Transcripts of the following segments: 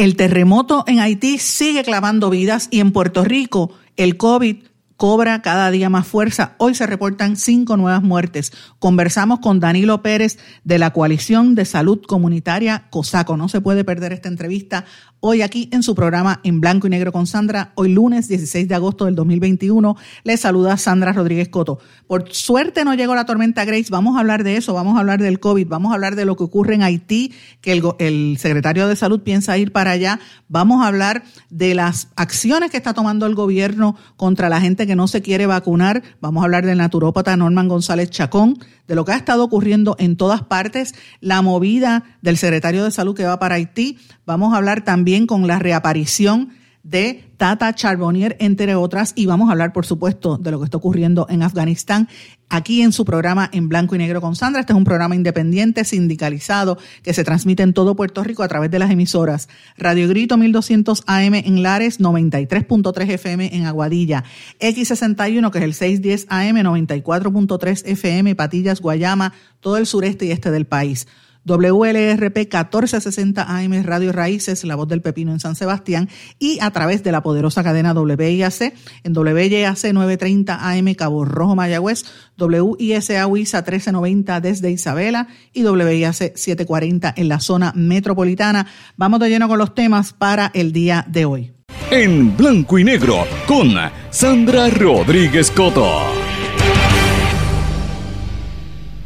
El terremoto en Haití sigue clavando vidas y en Puerto Rico el COVID cobra cada día más fuerza. Hoy se reportan cinco nuevas muertes. Conversamos con Danilo Pérez de la Coalición de Salud Comunitaria COSACO. No se puede perder esta entrevista hoy aquí en su programa En Blanco y Negro con Sandra. Hoy lunes 16 de agosto del 2021. Les saluda Sandra Rodríguez Coto. Por suerte no llegó la tormenta Grace. Vamos a hablar de eso, vamos a hablar del COVID, vamos a hablar de lo que ocurre en Haití, que el, el secretario de Salud piensa ir para allá. Vamos a hablar de las acciones que está tomando el gobierno contra la gente que no se quiere vacunar. Vamos a hablar del naturópata Norman González Chacón, de lo que ha estado ocurriendo en todas partes, la movida del secretario de Salud que va para Haití. Vamos a hablar también con la reaparición de Tata Charbonnier, entre otras, y vamos a hablar, por supuesto, de lo que está ocurriendo en Afganistán, aquí en su programa En Blanco y Negro con Sandra. Este es un programa independiente, sindicalizado, que se transmite en todo Puerto Rico a través de las emisoras Radio Grito 1200 AM en Lares, 93.3 FM en Aguadilla, X61, que es el 610 AM, 94.3 FM, Patillas, Guayama, todo el sureste y este del país. WLRP 1460 AM Radio Raíces, La Voz del Pepino en San Sebastián y a través de la poderosa cadena WIAC en WIAC 930 AM Cabo Rojo Mayagüez, WISA WISA 1390 desde Isabela y WIAC 740 en la zona metropolitana. Vamos de lleno con los temas para el día de hoy. En blanco y negro con Sandra Rodríguez Coto.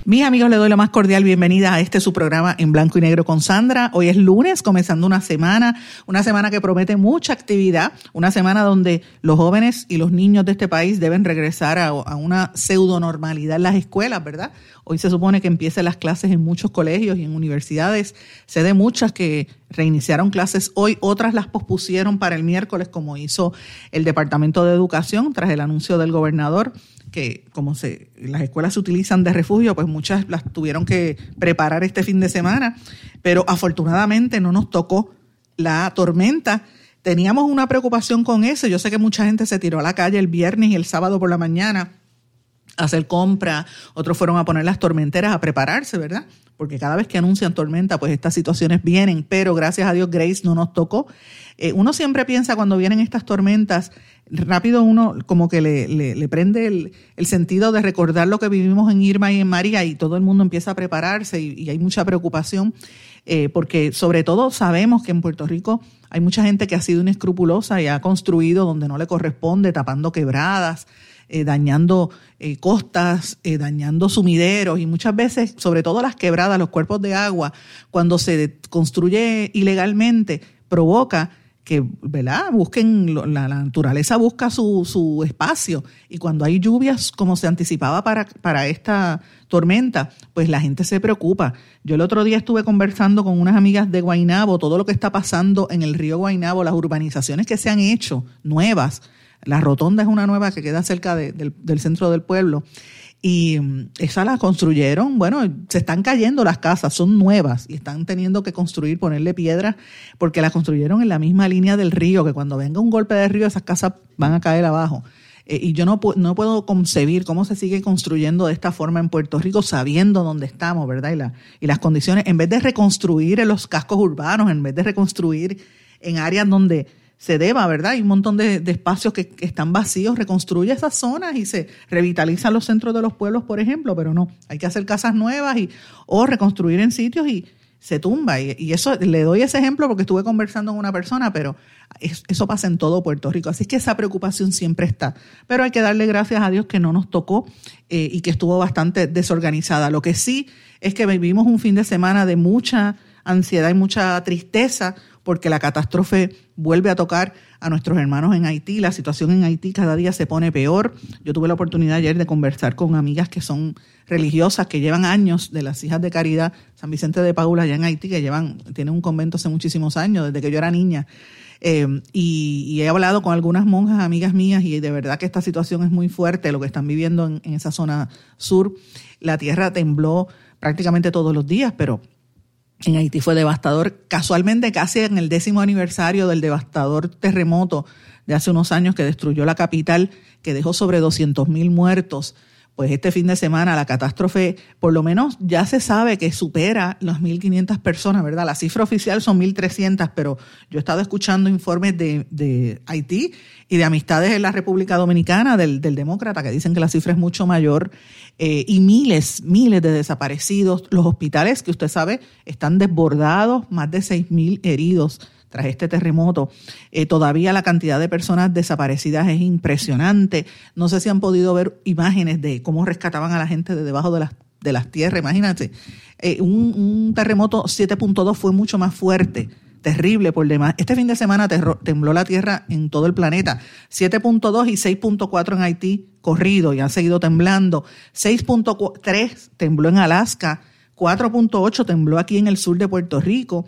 Mis amigos, le doy la más cordial bienvenida a este su programa en blanco y negro con Sandra. Hoy es lunes, comenzando una semana, una semana que promete mucha actividad, una semana donde los jóvenes y los niños de este país deben regresar a, una pseudo normalidad en las escuelas, ¿verdad? Hoy se supone que empiecen las clases en muchos colegios y en universidades. Sé de muchas que reiniciaron clases hoy, otras las pospusieron para el miércoles, como hizo el Departamento de Educación tras el anuncio del gobernador que como se, las escuelas se utilizan de refugio, pues muchas las tuvieron que preparar este fin de semana, pero afortunadamente no nos tocó la tormenta. Teníamos una preocupación con eso. Yo sé que mucha gente se tiró a la calle el viernes y el sábado por la mañana a hacer compra, otros fueron a poner las tormenteras a prepararse, ¿verdad? Porque cada vez que anuncian tormenta, pues estas situaciones vienen, pero gracias a Dios Grace no nos tocó. Eh, uno siempre piensa cuando vienen estas tormentas rápido uno como que le, le, prende el, el, sentido de recordar lo que vivimos en Irma y en María y todo el mundo empieza a prepararse y, hay mucha preocupación eh, porque sobre todo sabemos que en Puerto Rico hay mucha gente que ha sido inescrupulosa y ha construido donde no le corresponde, tapando quebradas, eh, dañando eh, costas, dañando sumideros y muchas veces, sobre todo las quebradas, los cuerpos de agua, cuando se construye ilegalmente, provoca que, ¿verdad? Busquen, la, naturaleza busca su, su, espacio y cuando hay lluvias, como se anticipaba para, para esta tormenta, pues la gente se preocupa. Yo el otro día estuve conversando con unas amigas de Guainabo, todo lo que está pasando en el río Guainabo, las urbanizaciones que se han hecho, nuevas. La rotonda es una nueva que queda cerca del, del centro del pueblo y mm, esa la construyeron, bueno, se están cayendo las casas, son nuevas y están teniendo que construir, ponerle piedras, porque las construyeron en la misma línea del río, que cuando venga un golpe de río esas casas van a caer abajo. Eh, y yo no, no puedo concebir cómo se sigue construyendo de esta forma en Puerto Rico sabiendo dónde estamos, ¿verdad? Y, la, y las condiciones, en vez de reconstruir en los cascos urbanos, en vez de reconstruir en áreas donde se deba, ¿verdad? Hay un montón de, espacios que, están vacíos, reconstruye esas zonas y se revitalizan los centros de los pueblos, por ejemplo, pero no, hay que hacer casas nuevas y, o reconstruir en sitios y se tumba. Y, eso, le doy ese ejemplo porque estuve conversando con una persona, pero eso pasa en todo Puerto Rico. Así que esa preocupación siempre está. Pero hay que darle gracias a Dios que no nos tocó eh, y que estuvo bastante desorganizada. Lo que sí es que vivimos un fin de semana de mucha ansiedad y mucha tristeza porque la catástrofe vuelve a tocar a nuestros hermanos en Haití. La situación en Haití cada día se pone peor. Yo tuve la oportunidad ayer de conversar con amigas que son religiosas, que llevan años de las hijas de caridad San Vicente de Paula allá en Haití, que llevan, tienen un convento hace muchísimos años, desde que yo era niña. Eh, y, he hablado con algunas monjas, amigas mías, y de verdad que esta situación es muy fuerte, lo que están viviendo en, en esa zona sur. La tierra tembló prácticamente todos los días, pero en Haití fue devastador. Casualmente, casi en el décimo aniversario del devastador terremoto de hace unos años que destruyó la capital, que dejó sobre 200 mil muertos pues este fin de semana la catástrofe, por lo menos ya se sabe que supera las 1.500 personas, ¿verdad? La cifra oficial son 1.300, pero yo he estado escuchando informes de, Haití y de amistades en la República Dominicana del, demócrata que dicen que la cifra es mucho mayor eh, y miles, miles de desaparecidos. Los hospitales, que usted sabe, están desbordados, más de 6.000 heridos tras este terremoto. Eh, todavía la cantidad de personas desaparecidas es impresionante. No sé si han podido ver imágenes de cómo rescataban a la gente de debajo de las, de las tierras. Imagínate, eh, un, terremoto 7.2 fue mucho más fuerte terrible por demás. Este fin de semana tembló la tierra en todo el planeta. 7.2 y 6.4 en Haití corrido y han seguido temblando. 6.3 tembló en Alaska. 4.8 tembló aquí en el sur de Puerto Rico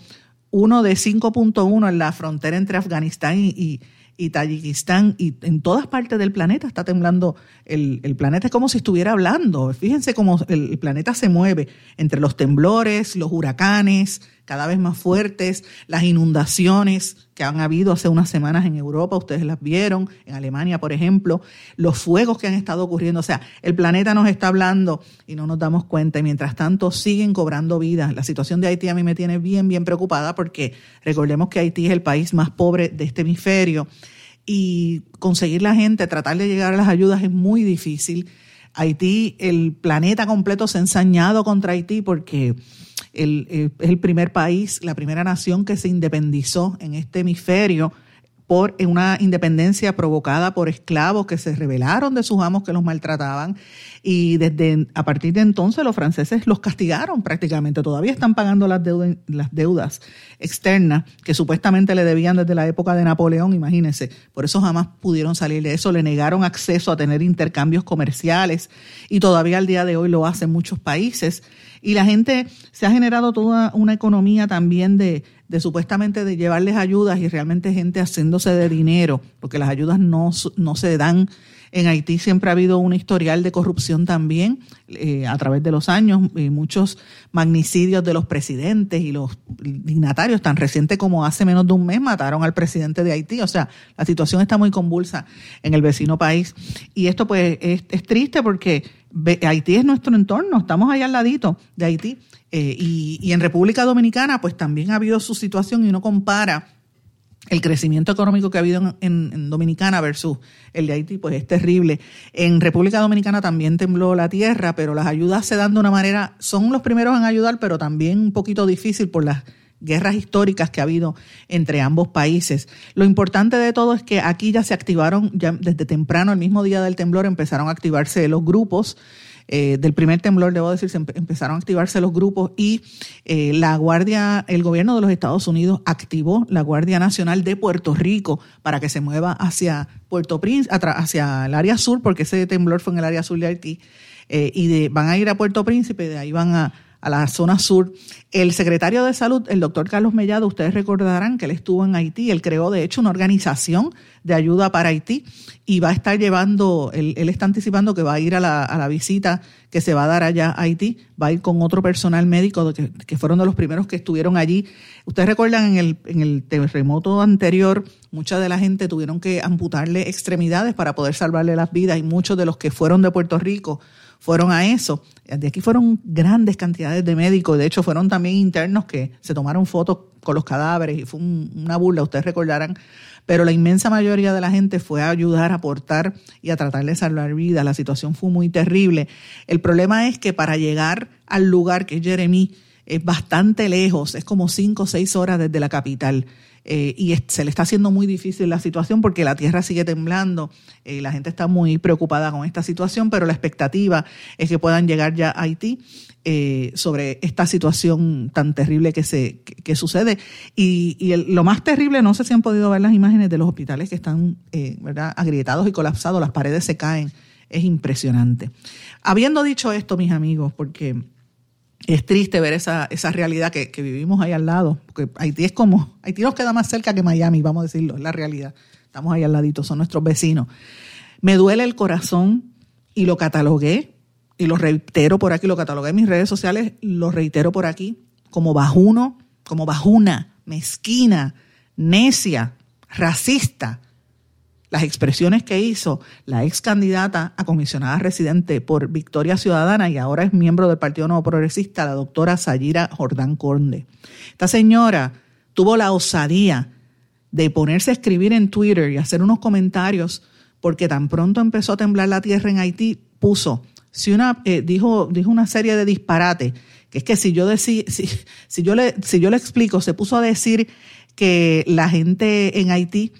uno de 5.1 en la frontera entre Afganistán y, y, Tayikistán y en todas partes del planeta está temblando. El, el, planeta es como si estuviera hablando. Fíjense cómo el planeta se mueve entre los temblores, los huracanes, cada vez más fuertes, las inundaciones que han habido hace unas semanas en Europa, ustedes las vieron, en Alemania, por ejemplo, los fuegos que han estado ocurriendo, o sea, el planeta nos está hablando y no nos damos cuenta y mientras tanto siguen cobrando vidas. La situación de Haití a mí me tiene bien, bien preocupada porque recordemos que Haití es el país más pobre de este hemisferio y conseguir la gente, tratar de llegar a las ayudas es muy difícil. Haití, el planeta completo se ha ensañado contra Haití porque eh, es el primer país, la primera nación que se independizó en este hemisferio por una independencia provocada por esclavos que se rebelaron de sus amos que los maltrataban. Y desde a partir de entonces los franceses los castigaron prácticamente. Todavía están pagando las deudas, las deudas externas que supuestamente le debían desde la época de Napoleón imagínense. Por eso jamás pudieron salir de eso. Le negaron acceso a tener intercambios comerciales y todavía al día de hoy lo hacen muchos países. Y la gente se ha generado toda una economía también de, de supuestamente de llevarles ayudas y realmente gente haciéndose de dinero, porque las ayudas no, no se dan. En Haití siempre ha habido un historial de corrupción también eh, a través de los años, y muchos magnicidios de los presidentes y los dignatarios, tan reciente como hace menos de un mes mataron al presidente de Haití. O sea, la situación está muy convulsa en el vecino país. Y esto pues es, es triste porque Haití es nuestro entorno, estamos allá al ladito de Haití. Eh, y, en República Dominicana, pues también ha habido su situación y uno compara el crecimiento económico que ha habido en, Dominicana versus el de Haití, pues es terrible. En República Dominicana también tembló la tierra, pero las ayudas se dan de una manera, son los primeros en ayudar, pero también un poquito difícil por las guerras históricas que ha habido entre ambos países. Lo importante de todo es que aquí ya se activaron, ya desde temprano, el mismo día del temblor, empezaron a activarse los grupos. Eh, del primer temblor, debo decir, se empezaron a activarse los grupos y eh, la Guardia, el gobierno de los Estados Unidos activó la Guardia Nacional de Puerto Rico para que se mueva hacia Puerto Príncipe, hacia el área sur, porque ese temblor fue en el área sur de Haití, eh, y van a ir a Puerto Príncipe, de ahí van a, a la zona sur. El secretario de Salud, el doctor Carlos Mellado, ustedes recordarán que él estuvo en Haití, él creó de hecho una organización de ayuda para Haití y va a estar llevando, él, está anticipando que va a ir a la, a la, visita que se va a dar allá a Haití, va a ir con otro personal médico que, que fueron de los primeros que estuvieron allí. Ustedes recuerdan en el, en el terremoto anterior, mucha de la gente tuvieron que amputarle extremidades para poder salvarle las vidas y muchos de los que fueron de Puerto Rico fueron a eso. De aquí fueron grandes cantidades de médicos, de hecho fueron también internos que se tomaron fotos con los cadáveres y fue una burla, ustedes recordarán, pero la inmensa mayoría de la gente fue a ayudar, a aportar y a tratar de salvar vidas. La situación fue muy terrible. El problema es que para llegar al lugar que es Jeremy, es bastante lejos, es como cinco o seis horas desde la capital. Eh, y se le está haciendo muy difícil la situación porque la tierra sigue temblando, y la gente está muy preocupada con esta situación, pero la expectativa es que puedan llegar ya a Haití eh, sobre esta situación tan terrible que, se, que, sucede. Y, lo más terrible, no sé si han podido ver las imágenes de los hospitales que están eh, ¿verdad? agrietados y colapsados, las paredes se caen, es impresionante. Habiendo dicho esto, mis amigos, porque es triste ver esa, esa realidad que, vivimos ahí al lado, porque Haití es como, Haití nos queda más cerca que Miami, vamos a decirlo, es la realidad. Estamos ahí al ladito, son nuestros vecinos. Me duele el corazón y lo catalogué y lo reitero por aquí, lo catalogué en mis redes sociales, lo reitero por aquí, como bajuno, como bajuna, mezquina, necia, racista. Las expresiones que hizo la ex candidata a comisionada residente por Victoria Ciudadana y ahora es miembro del Partido Nuevo Progresista, la doctora Sayira Jordán Conde. Esta señora tuvo la osadía de ponerse a escribir en Twitter y hacer unos comentarios porque tan pronto empezó a temblar la tierra en Haití, puso si una, eh, dijo, dijo una serie de disparates, que es que si yo, si, si, yo le, si yo le explico, se puso a decir que la gente en Haití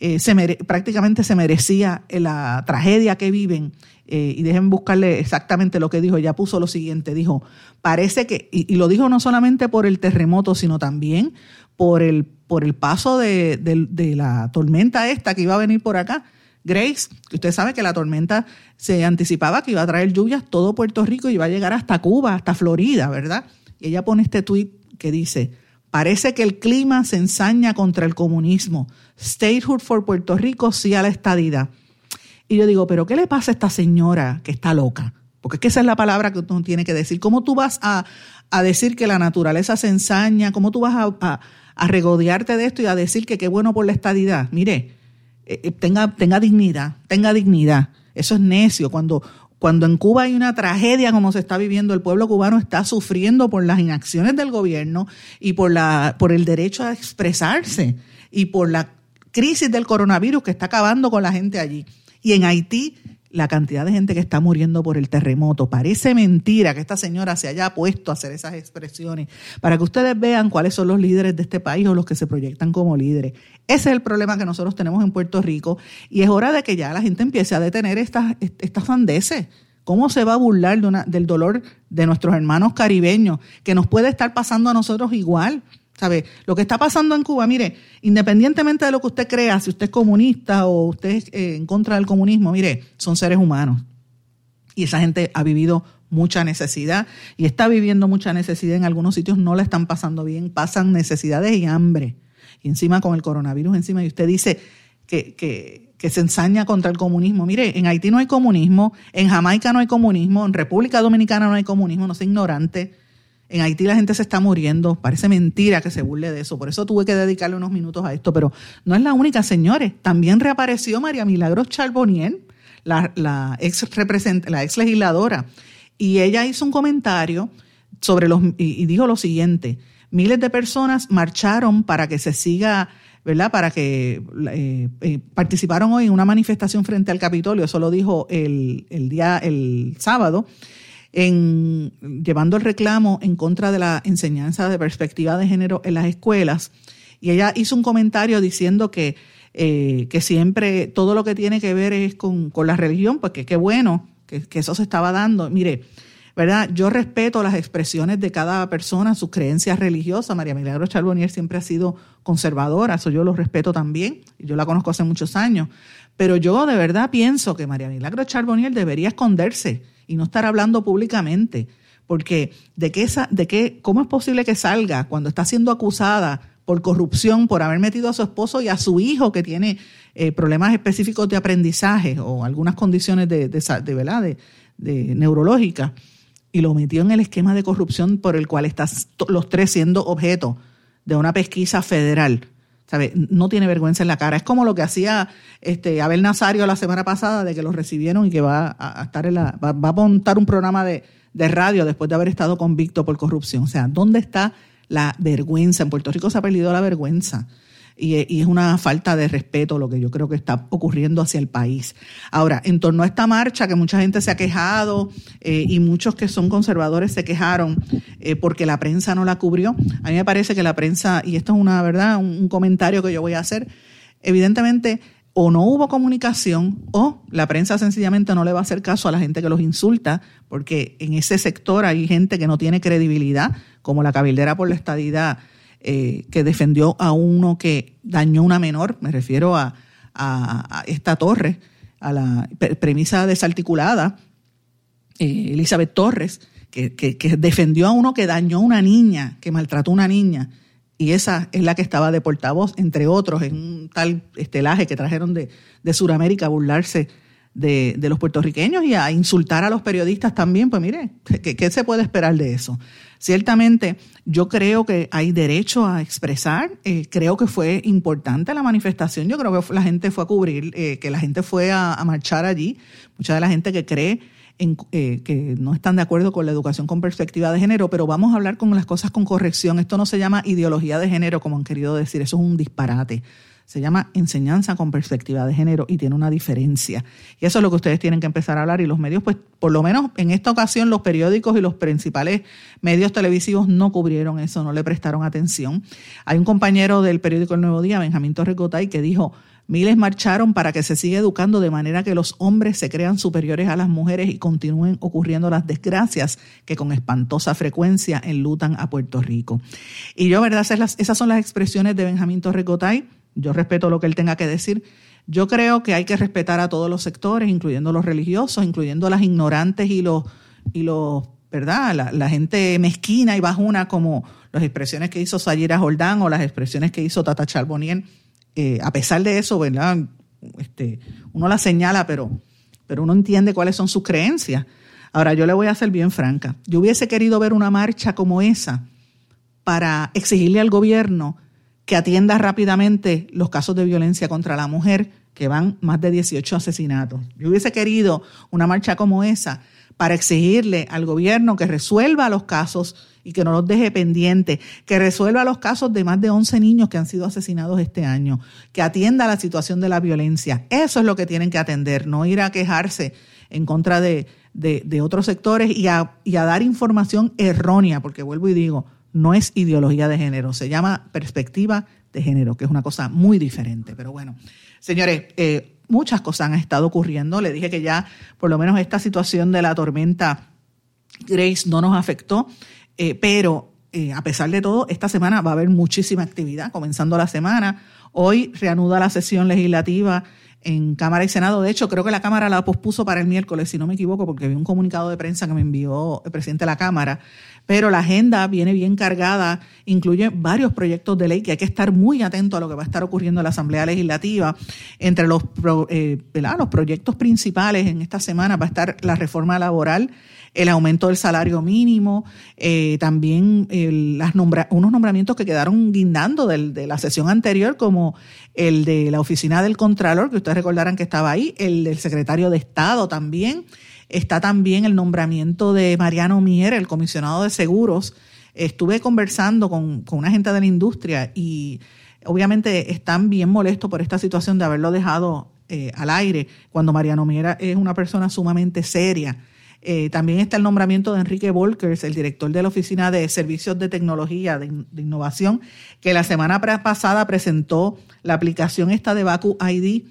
eh, se prácticamente se merecía la tragedia que viven. Eh, y dejen buscarle exactamente lo que dijo. Ella puso lo siguiente, dijo, parece que, y, lo dijo no solamente por el terremoto, sino también por el, por el paso de, de la tormenta esta que iba a venir por acá Grace, que usted sabe que la tormenta se anticipaba que iba a traer lluvias todo Puerto Rico y iba a llegar hasta Cuba, hasta Florida, ¿verdad? Y ella pone este tuit que dice, parece que el clima se ensaña contra el comunismo. Statehood for Puerto Rico sí a la estadidad. Y yo digo, pero ¿qué le pasa a esta señora que está loca? Porque es que esa es la palabra que uno tiene que decir. ¿Cómo tú vas a, decir que la naturaleza se ensaña? ¿Cómo tú vas a, a regodearte de esto y a decir que qué bueno por la estadidad? Mire, eh, eh, tenga, tenga dignidad, tenga dignidad. Eso es necio. Cuando, cuando en Cuba hay una tragedia como se está viviendo, el pueblo cubano está sufriendo por las inacciones del gobierno y por, la, por el derecho a expresarse y por la crisis del coronavirus que está acabando con la gente allí. Y en Haití la cantidad de gente que está muriendo por el terremoto. Parece mentira que esta señora se haya puesto a hacer esas expresiones para que ustedes vean cuáles son los líderes de este país o los que se proyectan como líderes. Ese es el problema que nosotros tenemos en Puerto Rico y es hora de que ya la gente empiece a detener estas, estas. ¿Cómo se va a burlar de una, del dolor de nuestros hermanos caribeños que nos puede estar pasando a nosotros igual? ¿Sabe? Lo que está pasando en Cuba, mire, independientemente de lo que usted crea, si usted es comunista o usted es eh, en contra del comunismo, mire, son seres humanos. Y esa gente ha vivido mucha necesidad y está viviendo mucha necesidad en algunos sitios, no la están pasando bien, pasan necesidades y hambre. Y encima con el coronavirus encima, y usted dice que, que, que se ensaña contra el comunismo. Mire, en Haití no hay comunismo, en Jamaica no hay comunismo, en República Dominicana no hay comunismo, no sea ignorante en Haití la gente se está muriendo. Parece mentira que se burle de eso. Por eso tuve que dedicarle unos minutos a esto. Pero no es la única, señores. También reapareció María Milagros Charbonnier, la, la, ex, la ex legisladora. Y ella hizo un comentario sobre los, y, dijo lo siguiente. Miles de personas marcharon para que se siga ¿verdad? Para que eh, eh, participaron hoy en una manifestación frente al Capitolio, eso lo dijo el, el día, el sábado, en llevando el reclamo en contra de la enseñanza de perspectiva de género en las escuelas. Y ella hizo un comentario diciendo que, eh, que siempre todo lo que tiene que ver es con, la religión, pues que qué bueno que, que, eso se estaba dando. Mire, ¿verdad? Yo respeto las expresiones de cada persona, sus creencias religiosas. María Milagro Charbonnier siempre ha sido conservadora, eso yo lo respeto también. Yo la conozco hace muchos años. Pero yo de verdad pienso que María Milagro Charbonnier debería esconderse y no estar hablando públicamente. Porque de qué, de qué, ¿cómo es posible que salga cuando está siendo acusada por corrupción, por haber metido a su esposo y a su hijo que tiene eh, problemas específicos de aprendizaje o algunas condiciones de, de, ¿verdad? de, de neurológicas, y lo metió en el esquema de corrupción por el cual están los tres siendo objeto de una pesquisa federal? No tiene vergüenza en la cara. Es como lo que hacía este Abel Nazario la semana pasada, de que lo recibieron y que va a, estar en la, va, a montar un programa de, radio después de haber estado convicto por corrupción. O sea, ¿dónde está la vergüenza? En Puerto Rico se ha perdido la vergüenza. Y, es una falta de respeto lo que yo creo que está ocurriendo hacia el país. Ahora, en torno a esta marcha que mucha gente se ha quejado eh, y muchos que son conservadores se quejaron eh, porque la prensa no la cubrió, a mí me parece que la prensa, y esto es una verdad, un comentario que yo voy a hacer, evidentemente o no hubo comunicación o la prensa sencillamente no le va a hacer caso a la gente que los insulta, porque en ese sector hay gente que no tiene credibilidad, como la cabildera por la estadidad eh, que defendió a uno que dañó una menor, me refiero a, esta torre, a la premisa desarticulada, eh, Elizabeth Torres, que, que, defendió a uno que dañó a una niña, que maltrató a una niña y esa es la que estaba de portavoz, entre otros, en un tal estelaje que trajeron de, de Sudamérica a burlarse de, los puertorriqueños y a insultar a los periodistas también. Pues mire, ¿qué, se puede esperar de eso? Ciertamente, yo creo que hay derecho a expresar, eh, creo que fue importante la manifestación, yo creo que la gente fue a cubrir, eh, que la gente fue a, marchar allí, mucha de la gente que cree eh, que no están de acuerdo con la educación con perspectiva de género, pero vamos a hablar con las cosas con corrección. Esto no se llama ideología de género, como han querido decir, eso es un disparate. Se llama enseñanza con perspectiva de género y tiene una diferencia. Y eso es lo que ustedes tienen que empezar a hablar. Y los medios, pues, por lo menos en esta ocasión, los periódicos y los principales medios televisivos no cubrieron eso, no le prestaron atención. Hay un compañero del periódico El Nuevo Día, Benjamín Torrecotay, que dijo, Miles marcharon para que se siga educando de manera que los hombres se crean superiores a las mujeres y continúen ocurriendo las desgracias que con espantosa frecuencia enlutan a Puerto Rico. Y yo, ¿verdad? Esas, son las expresiones de Benjamín Torrecotay. Yo respeto lo que él tenga que decir. Yo creo que hay que respetar a todos los sectores, incluyendo los religiosos, incluyendo las ignorantes y los, y los ¿verdad? La, gente mezquina y bajuna, como las expresiones que hizo Sayira Jordán o las expresiones que hizo Tata Charbonnier eh, a pesar de eso, ¿verdad? Este, uno la señala, pero, pero uno entiende cuáles son sus creencias. Ahora, yo le voy a ser bien franca. Yo hubiese querido ver una marcha como esa para exigirle al gobierno que atienda rápidamente los casos de violencia contra la mujer, que van más de 18 asesinatos. Yo hubiese querido una marcha como esa para exigirle al gobierno que resuelva los casos y que no los deje pendientes, que resuelva los casos de más de 11 niños que han sido asesinados este año, que atienda la situación de la violencia. Eso es lo que tienen que atender, no ir a quejarse en contra de, otros sectores y a, y a dar información errónea, porque vuelvo y digo, no es ideología de género, se llama perspectiva de género, que es una cosa muy diferente. Pero bueno, señores, eh, muchas cosas han estado ocurriendo. Le dije que ya por lo menos esta situación de la tormenta Grace no nos afectó. Eh, pero eh, a pesar de todo, esta semana va a haber muchísima actividad, comenzando la semana. Hoy reanuda la sesión legislativa en Cámara y Senado. De hecho, creo que la Cámara la pospuso para el miércoles, si no me equivoco, porque vi un comunicado de prensa que me envió el presidente de la Cámara. Pero la agenda viene bien cargada, incluye varios proyectos de ley que hay que estar muy atento a lo que va a estar ocurriendo en la Asamblea Legislativa. Entre los, eh, los proyectos principales en esta semana va a estar la reforma laboral el aumento del salario mínimo, eh, también las unos nombramientos que quedaron guindando de la sesión anterior, como el de la oficina del Contralor, que ustedes recordarán que estaba ahí, el del secretario de Estado también. Está también el nombramiento de Mariano Mier, el comisionado de seguros. Estuve conversando con, con una gente de la industria y obviamente están bien molestos por esta situación de haberlo dejado eh, al aire, cuando Mariano Mier es una persona sumamente seria eh, también está el nombramiento de Enrique Volkers, el director de la Oficina de Servicios de Tecnología de, Innovación, que la semana pasada presentó la aplicación esta de Baku ID,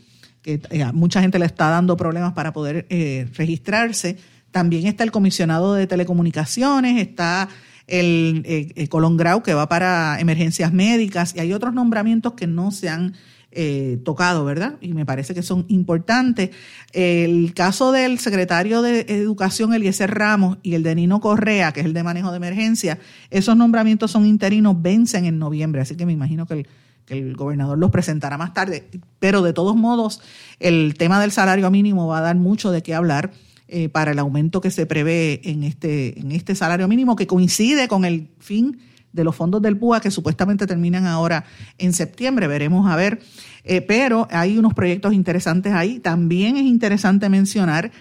que eh, mucha gente le está dando problemas para poder eh, registrarse. También está el comisionado de telecomunicaciones, está el, el Colón Grau, que va para emergencias médicas, y hay otros nombramientos que no se han eh, tocado, ¿verdad? Y me parece que son importantes. El caso del secretario de Educación, Eliezer Ramos, y el de Nino Correa, que es el de manejo de emergencia, esos nombramientos son interinos, vencen en noviembre, así que me imagino que el, que el gobernador los presentará más tarde. Pero de todos modos, el tema del salario mínimo va a dar mucho de qué hablar. Eh, para el aumento que se prevé en este, en este salario mínimo, que coincide con el fin de los fondos del PUA que supuestamente terminan ahora en septiembre. Veremos a ver. Eh, pero hay unos proyectos interesantes ahí. También es interesante mencionar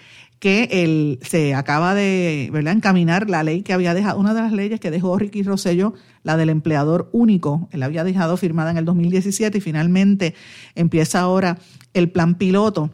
que el, se acaba de ¿verdad? encaminar la ley que había dejado, una de las leyes que dejó Ricky Rosello, la del empleador único, él había dejado firmada en el 2017 y finalmente empieza ahora el plan piloto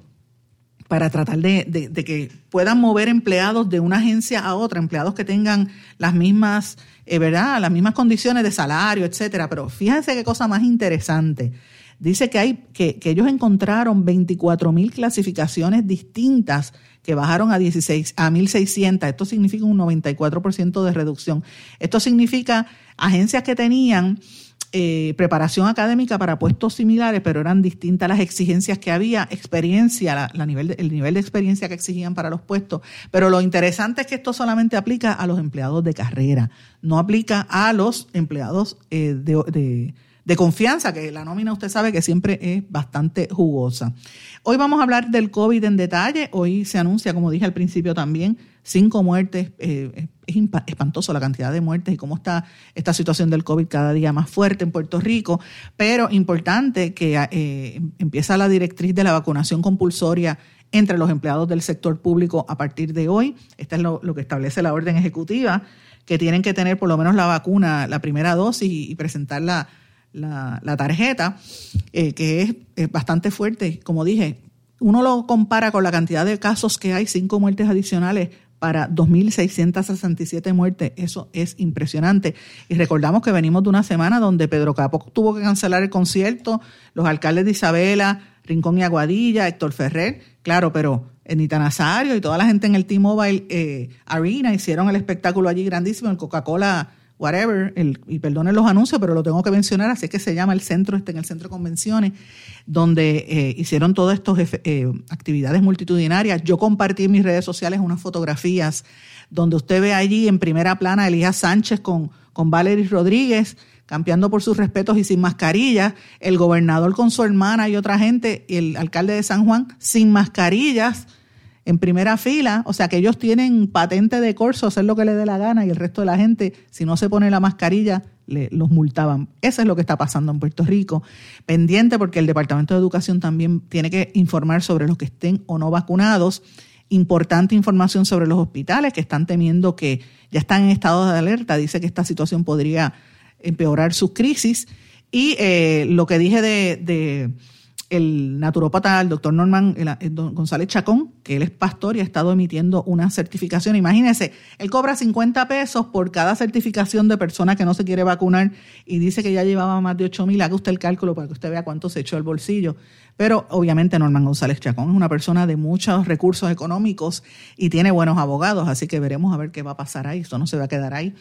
para tratar de, que puedan mover empleados de una agencia a otra, empleados que tengan las mismas, eh, ¿verdad? Las mismas condiciones de salario, etcétera. Pero fíjense qué cosa más interesante. Dice que, hay, que, que ellos encontraron 24 mil clasificaciones distintas que bajaron a 16 a 1600. Esto significa un 94% de reducción. Esto significa agencias que tenían eh, preparación académica para puestos similares, pero eran distintas las exigencias que había, experiencia, la, nivel el nivel de experiencia que exigían para los puestos. Pero lo interesante es que esto solamente aplica a los empleados de carrera, no aplica a los empleados eh, de confianza, que la nómina usted sabe que siempre es bastante jugosa. Hoy vamos a hablar del COVID en detalle. Hoy se anuncia, como dije al principio también, cinco muertes. Eh, es espantoso la cantidad de muertes y cómo está esta situación del COVID cada día más fuerte en Puerto Rico. Pero importante que eh, empieza la directriz de la vacunación compulsoria entre los empleados del sector público a partir de hoy. Esta es lo, que establece la orden ejecutiva, que tienen que tener por lo menos la vacuna, la primera dosis y presentarla la, tarjeta, eh, que es, bastante fuerte. Como dije, uno lo compara con la cantidad de casos que hay, cinco muertes adicionales para 2.667 muertes. Eso es impresionante. Y recordamos que venimos de una semana donde Pedro Capo tuvo que cancelar el concierto, los alcaldes de Isabela, Rincón y Aguadilla, Héctor Ferrer, claro, pero Anita Nazario y toda la gente en el T-Mobile eh, Arena hicieron el espectáculo allí grandísimo, el Coca-Cola whatever, el, y perdonen los anuncios, pero lo tengo que mencionar, así que se llama el centro, este en el centro de convenciones, donde eh, hicieron todas estas eh, actividades multitudinarias. Yo compartí en mis redes sociales unas fotografías donde usted ve allí en primera plana a Elías Sánchez con, con Valery Rodríguez, campeando por sus respetos y sin mascarillas, el gobernador con su hermana y otra gente, y el alcalde de San Juan sin mascarillas, en primera fila, o sea que ellos tienen patente de corso, hacer lo que les dé la gana y el resto de la gente, si no se pone la mascarilla, le, los multaban. Eso es lo que está pasando en Puerto Rico. Pendiente porque el Departamento de Educación también tiene que informar sobre los que estén o no vacunados. Importante información sobre los hospitales que están temiendo que ya están en estado de alerta. Dice que esta situación podría empeorar sus crisis. Y eh, lo que dije de el naturópata, el doctor Norman González Chacón, que él es pastor y ha estado emitiendo una certificación. Imagínense, él cobra 50 pesos por cada certificación de persona que no se quiere vacunar y dice que ya llevaba más de 8 mil. Haga usted el cálculo para que usted vea cuánto se echó el bolsillo. Pero obviamente Norman González Chacón es una persona de muchos recursos económicos y tiene buenos abogados, así que veremos a ver qué va a pasar ahí. Esto no se va a quedar ahí.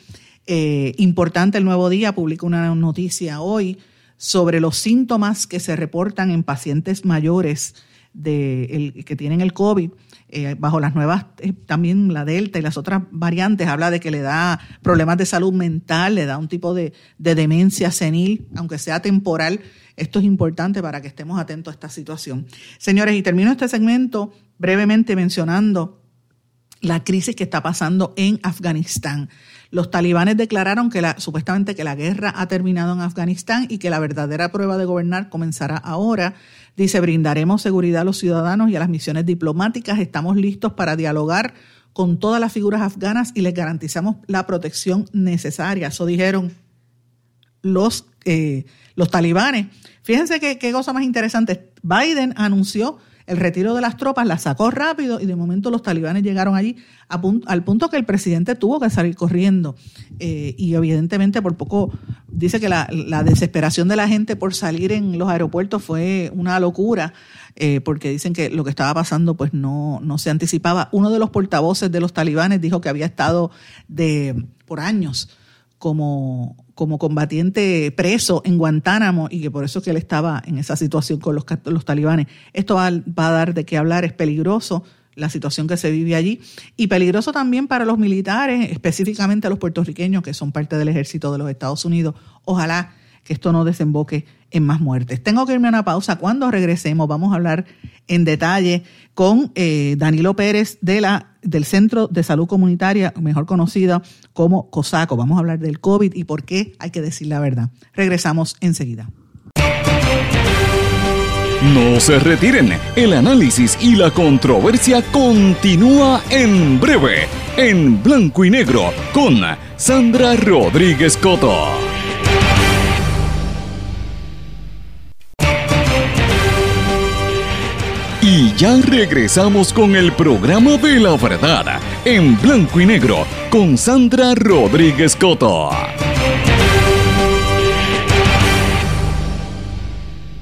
Eh, importante el nuevo día, publica una noticia hoy sobre los síntomas que se reportan en pacientes mayores de que tienen el COVID, eh, bajo las nuevas, eh, también la Delta y las otras variantes, habla de que le da problemas de salud mental, le da un tipo de, de demencia senil, aunque sea temporal. Esto es importante para que estemos atentos a esta situación. Señores, y termino este segmento brevemente mencionando la crisis que está pasando en Afganistán. Los talibanes declararon que la, supuestamente que la guerra ha terminado en Afganistán y que la verdadera prueba de gobernar comenzará ahora. Dice, brindaremos seguridad a los ciudadanos y a las misiones diplomáticas. Estamos listos para dialogar con todas las figuras afganas y les garantizamos la protección necesaria. Eso dijeron los, eh, los talibanes. Fíjense qué, cosa más interesante. Biden anunció el retiro de las tropas, la sacó rápido y de momento los talibanes llegaron allí al punto que el presidente tuvo que salir corriendo. Eh, y evidentemente por poco dice que la, desesperación de la gente por salir en los aeropuertos fue una locura. Eh, porque dicen que lo que estaba pasando pues no, no se anticipaba. Uno de los portavoces de los talibanes dijo que había estado de por años como, como combatiente preso en Guantánamo y que por eso que él estaba en esa situación con los, talibanes. Esto va, va, a dar de qué hablar, es peligroso la situación que se vive allí y peligroso también para los militares, específicamente a los puertorriqueños que son parte del ejército de los Estados Unidos. Ojalá que esto no desemboque en más muertes. Tengo que irme a una pausa. Cuando regresemos vamos a hablar en detalle con eh, Danilo Pérez de la, del Centro de Salud Comunitaria, mejor conocido como COSACO. Vamos a hablar del COVID y por qué hay que decir la verdad. Regresamos enseguida. No se retiren, el análisis y la controversia continúa en breve, en blanco y negro, con Sandra Rodríguez Coto. Y ya regresamos con el programa de la verdad, en blanco y negro, con Sandra Rodríguez Coto.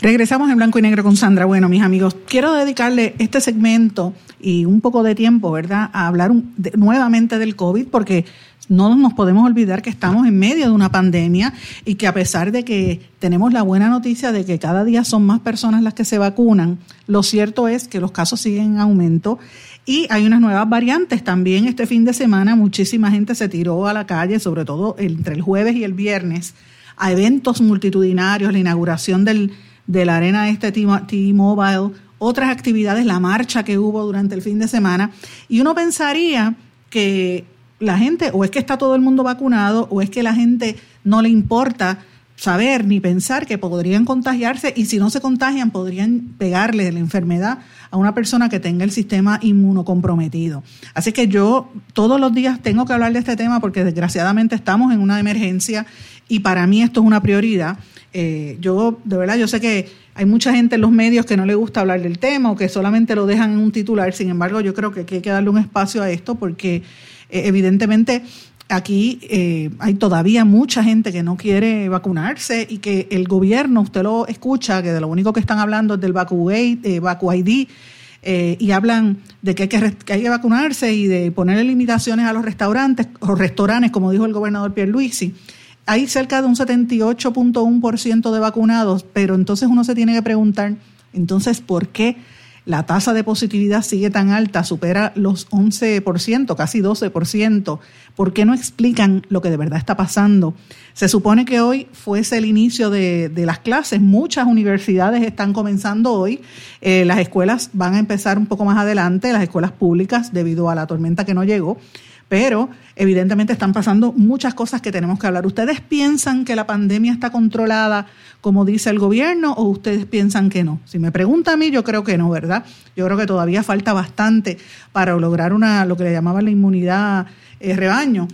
Regresamos en blanco y negro con Sandra. Bueno, mis amigos, quiero dedicarle este segmento y un poco de tiempo, ¿verdad?, a hablar nuevamente del COVID, porque no nos podemos olvidar que estamos en medio de una pandemia y que a pesar de que tenemos la buena noticia de que cada día son más personas las que se vacunan, lo cierto es que los casos siguen en aumento y hay unas nuevas variantes. También este fin de semana muchísima gente se tiró a la calle, sobre todo entre el jueves y el viernes, a eventos multitudinarios, la inauguración del de la arena este T-Mobile, otras actividades, la marcha que hubo durante el fin de semana, y uno pensaría que la gente, o es que está todo el mundo vacunado, o es que la gente no le importa saber ni pensar que podrían contagiarse y si no se contagian podrían pegarle la enfermedad a una persona que tenga el sistema inmunocomprometido. Así que yo todos los días tengo que hablar de este tema porque desgraciadamente estamos en una emergencia y para mí esto es una prioridad. Eh, yo, de verdad, yo sé que hay mucha gente en los medios que no le gusta hablar del tema o que solamente lo dejan en un titular. Sin embargo, yo creo que hay que darle un espacio a esto porque eh, evidentemente aquí eh, hay todavía mucha gente que no quiere vacunarse y que el gobierno, usted lo escucha, que de lo único que están hablando es del Vacu ID, y hablan de que hay que, que hay que vacunarse y de ponerle limitaciones a los restaurantes o restaurantes, como dijo el gobernador Pierluisi. Hay cerca de un 78.1% de vacunados, pero entonces uno se tiene que preguntar, entonces, ¿por qué la tasa de positividad sigue tan alta, supera los 11%, casi 12%? ¿Por qué no explican lo que de verdad está pasando? Se supone que hoy fuese el inicio de, las clases, muchas universidades están comenzando hoy, eh, las escuelas van a empezar un poco más adelante, las escuelas públicas, debido a la tormenta que no llegó pero evidentemente están pasando muchas cosas que tenemos que hablar. ¿Ustedes piensan que la pandemia está controlada como dice el gobierno o ustedes piensan que no? Si me pregunta a mí, yo creo que no, ¿verdad? Yo creo que todavía falta bastante para lograr una lo que le llamaban la inmunidad eh, rebaño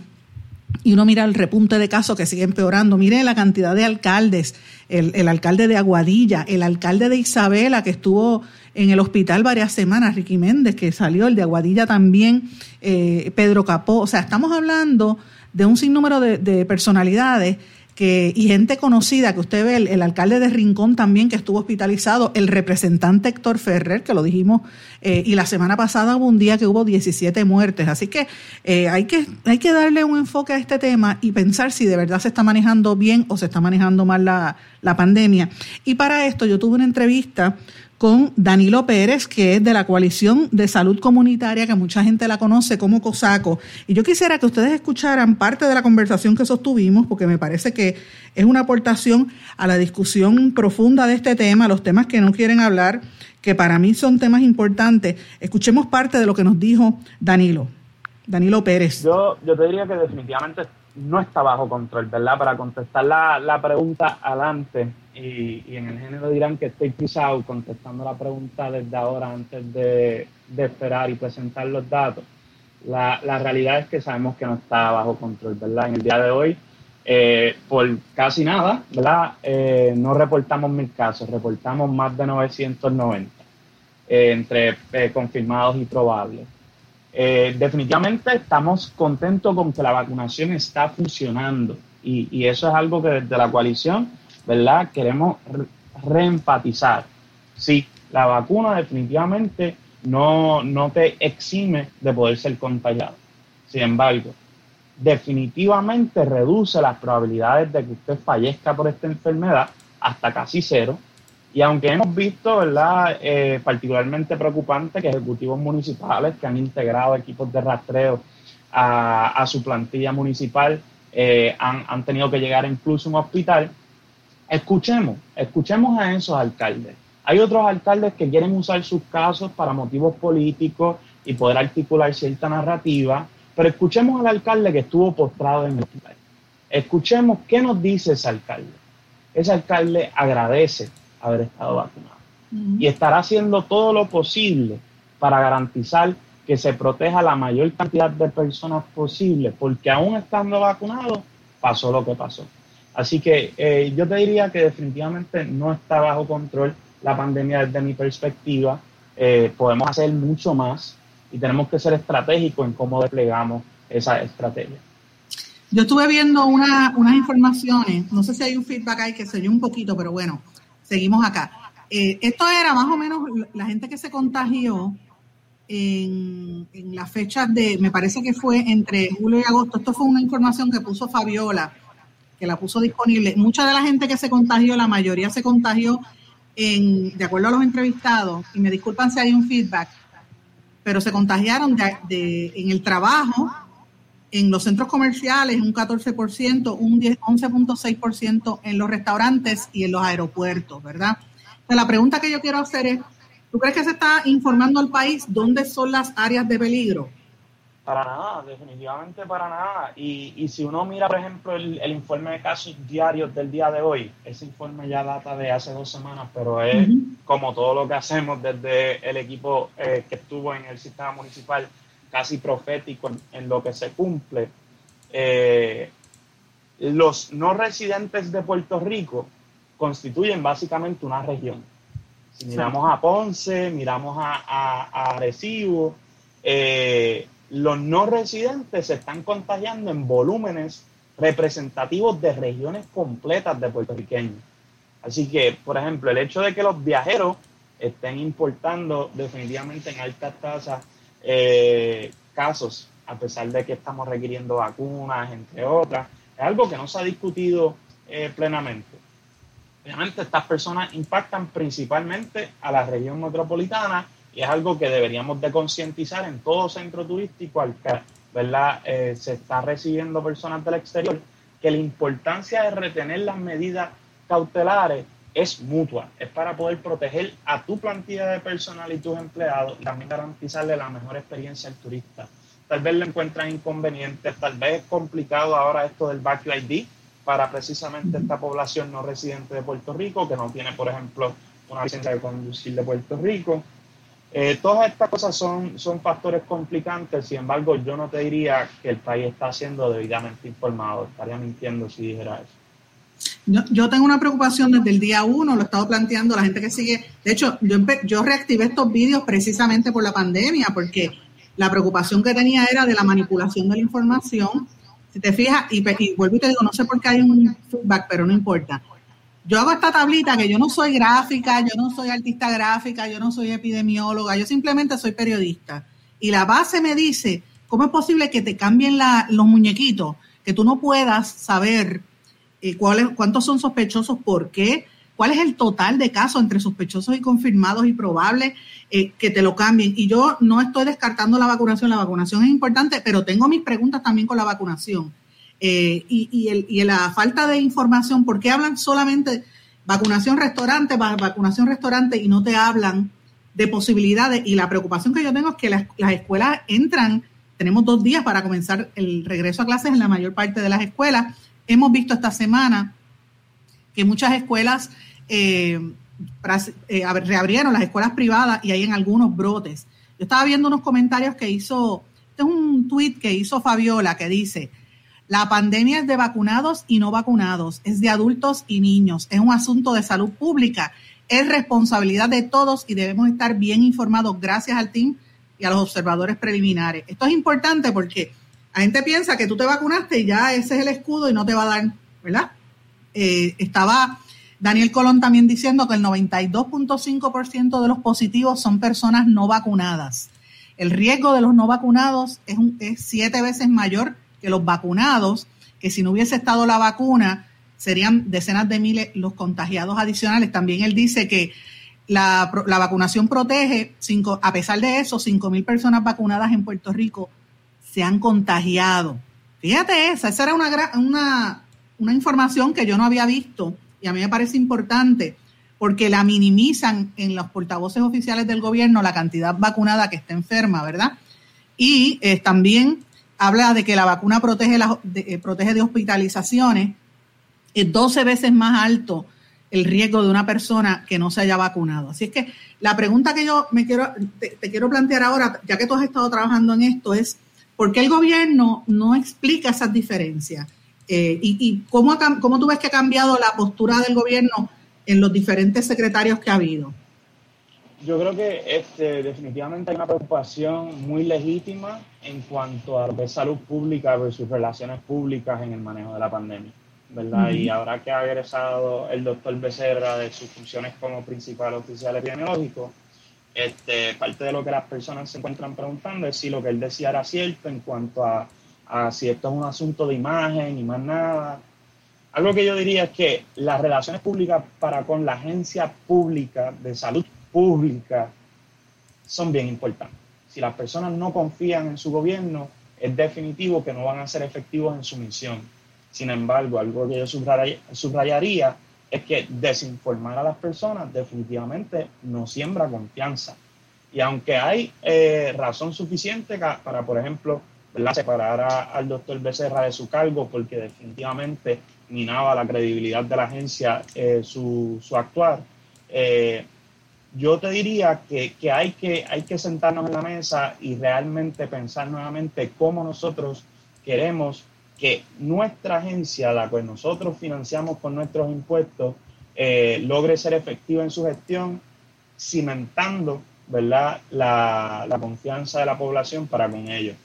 y uno mira el repunte de casos que sigue empeorando. Mire la cantidad de alcaldes, el, alcalde de Aguadilla, el alcalde de Isabela que estuvo en el hospital varias semanas, Ricky Méndez que salió, el de Aguadilla también, eh, Pedro Capó. O sea, estamos hablando de un sinnúmero de personalidades que, y gente conocida que usted ve, el, alcalde de Rincón también que estuvo hospitalizado, el representante Héctor Ferrer, que lo dijimos, eh, y la semana pasada hubo un día que hubo 17 muertes. Así que, eh, hay que hay que darle un enfoque a este tema y pensar si de verdad se está manejando bien o se está manejando mal la, la pandemia. Y para esto yo tuve una entrevista con Danilo Pérez, que es de la Coalición de Salud Comunitaria, que mucha gente la conoce como COSACO. Y yo quisiera que ustedes escucharan parte de la conversación que sostuvimos, porque me parece que es una aportación a la discusión profunda de este tema, los temas que no quieren hablar, que para mí son temas importantes. Escuchemos parte de lo que nos dijo Danilo. Danilo Pérez. Yo, yo te diría que definitivamente no está bajo control, ¿verdad? Para contestar la, la pregunta adelante, y, en el género dirán que estoy pisado contestando la pregunta desde ahora antes de, esperar y presentar los datos. La, la, realidad es que sabemos que no está bajo control, ¿verdad? En el día de hoy, eh, por casi nada, ¿verdad? Eh, no reportamos mil casos, reportamos más de 990 eh, entre confirmados y probables. definitivamente estamos contentos con que la vacunación está funcionando y, y eso es algo que desde la coalición ¿verdad? Queremos reempatizar. Sí, la vacuna definitivamente no, no te exime de poder ser contagiado. Sin embargo, definitivamente reduce las probabilidades de que usted fallezca por esta enfermedad hasta casi cero. Y aunque hemos visto, ¿verdad? Eh, particularmente preocupante que ejecutivos municipales que han integrado equipos de rastreo a, su plantilla municipal eh, han, han, tenido que llegar incluso a un hospital, Escuchemos, escuchemos a esos alcaldes. Hay otros alcaldes que quieren usar sus casos para motivos políticos y poder articular cierta narrativa, pero escuchemos al alcalde que estuvo postrado en el hospital. Escuchemos qué nos dice ese alcalde. Ese alcalde agradece haber estado vacunado. y estará haciendo todo lo posible para garantizar que se proteja la mayor cantidad de personas posible, porque aún estando vacunados, pasó lo que pasó. Así que eh, yo te diría que definitivamente no está bajo control la pandemia desde mi perspectiva. Eh, podemos hacer mucho más y tenemos que ser estratégicos en cómo desplegamos esa estrategia. Yo estuve viendo una, unas informaciones, no sé si hay un feedback ahí que se oyó un poquito, pero bueno, seguimos acá. Eh, esto era más o menos la gente que se contagió en, en las fechas de, me parece que fue entre julio y agosto. Esto fue una información que puso Fabiola, que la puso disponible. Mucha de la gente que se contagió, la mayoría se contagió en, de acuerdo a los entrevistados, y me disculpan si hay un feedback, pero se contagiaron de, en el trabajo, en los centros comerciales un 14%, un 11.6% en los restaurantes y en los aeropuertos, ¿verdad? Entonces, la pregunta que yo quiero hacer es, ¿tú crees que se está informando al país dónde son las áreas de peligro? Para nada, definitivamente para nada. Y, y si uno mira, por ejemplo, el, informe de casos diarios del día de hoy, ese informe ya data de hace dos semanas, pero es como todo lo que hacemos desde el equipo eh, que estuvo en el sistema municipal, casi profético en, lo que se cumple. Eh, los no residentes de Puerto Rico constituyen básicamente una región. Si miramos a Ponce, miramos a, a, a Arecibo, eh, los no residentes se están contagiando en volúmenes representativos de regiones completas de puertorriqueños. Así que, por ejemplo, el hecho de que los viajeros estén importando definitivamente en altas tasas eh, casos, a pesar de que estamos requiriendo vacunas, entre otras, es algo que no se ha discutido eh, plenamente. Obviamente estas personas impactan principalmente a la región metropolitana y es algo que deberíamos de concientizar en todo centro turístico al que ¿verdad? Eh, se está recibiendo personas del exterior, que la importancia de retener las medidas cautelares es mutua, es para poder proteger a tu plantilla de personal y tus empleados y también garantizarle la mejor experiencia al turista. Tal vez le encuentran inconvenientes, tal vez es complicado ahora esto del back ID para precisamente esta población no residente de Puerto Rico, que no tiene, por ejemplo, una licencia de conducir de Puerto Rico. Eh, todas estas cosas son, son factores complicantes, sin embargo, yo no te diría que el país está siendo debidamente informado, estaría mintiendo si dijera eso. Yo, tengo una preocupación desde el día uno, lo he estado planteando la gente que sigue. De hecho, yo, yo reactivé estos vídeos precisamente por la pandemia, porque la preocupación que tenía era de la manipulación de la información. Si te fijas, y, y vuelvo y te digo, no sé por qué hay un feedback, pero no importa yo hago esta tablita que yo no soy gráfica, yo no soy artista gráfica, yo no soy epidemióloga, yo simplemente soy periodista. Y la base me dice, ¿cómo es posible que te cambien los muñequitos? Que tú no puedas saber eh, cuántos son sospechosos, por qué, cuál es el total de casos entre sospechosos y confirmados y probables eh, que te lo cambien. Y yo no estoy descartando la vacunación, la vacunación es importante, pero tengo mis preguntas también con la vacunación. Eh, y, y, el, y, la falta de información, ¿por qué hablan solamente vacunación restaurante, vacunación restaurante y no te hablan de posibilidades? Y la preocupación que yo tengo es que las, escuelas entran, tenemos dos días para comenzar el regreso a clases en la mayor parte de las escuelas. Hemos visto esta semana que muchas escuelas eh, eh, reabrieron las escuelas privadas y hay en algunos brotes. Yo estaba viendo unos comentarios que hizo, este es un tweet que hizo Fabiola que dice, la pandemia es de vacunados y no vacunados, es de adultos y niños, es un asunto de salud pública, es responsabilidad de todos y debemos estar bien informados gracias al team y a los observadores preliminares. Esto es importante porque la gente piensa que tú te vacunaste y ya ese es el escudo y no te va a dar, ¿verdad? Eh, estaba Daniel Colón también diciendo que el 92.5% de los positivos son personas no vacunadas. El riesgo de los no vacunados es, es siete veces mayor que los vacunados, que si no hubiese estado la vacuna, serían decenas de miles los contagiados adicionales. También él dice que la, vacunación protege, a pesar de eso, 5 mil personas vacunadas en Puerto Rico se han contagiado. Fíjate esa, esa era una, una, una información que yo no había visto y a mí me parece importante porque la minimizan en los portavoces oficiales del gobierno la cantidad vacunada que está enferma, ¿verdad? Y eh, también habla de que la vacuna protege, de, eh, protege de hospitalizaciones, es 12 veces más alto el riesgo de una persona que no se haya vacunado. Así es que la pregunta que yo me quiero, te, quiero plantear ahora, ya que tú has estado trabajando en esto, es ¿por qué el gobierno no explica esas diferencias? Eh, y, y cómo, cómo tú ves que ha cambiado la postura del gobierno en los diferentes secretarios que ha habido. Yo creo que este, definitivamente hay una preocupación muy legítima en cuanto a lo que es salud pública versus relaciones públicas en el manejo de la pandemia. ¿verdad? Y ahora que ha egresado el doctor Becerra de sus funciones como principal oficial epidemiológico, este, parte de lo que las personas se encuentran preguntando es si lo que él decía era cierto en cuanto a, a si esto es un asunto de imagen y más nada. Algo que yo diría es que las relaciones públicas para con la agencia pública de salud pública son bien importantes. Si las personas no confían en su gobierno, es definitivo que no van a ser efectivos en su misión. Sin embargo, algo que yo subrayaría es que desinformar a las personas definitivamente no siembra confianza. Y aunque hay eh, razón suficiente para, por ejemplo, separar al doctor Becerra de su cargo porque definitivamente minaba la credibilidad de la agencia eh, su, su, actuar, eh, yo te diría que, hay que sentarnos en la mesa y realmente pensar nuevamente cómo nosotros queremos que nuestra agencia, la cual nosotros financiamos con nuestros impuestos, eh, logre ser efectiva en su gestión, cimentando ¿verdad? La, confianza de la población para con ellos.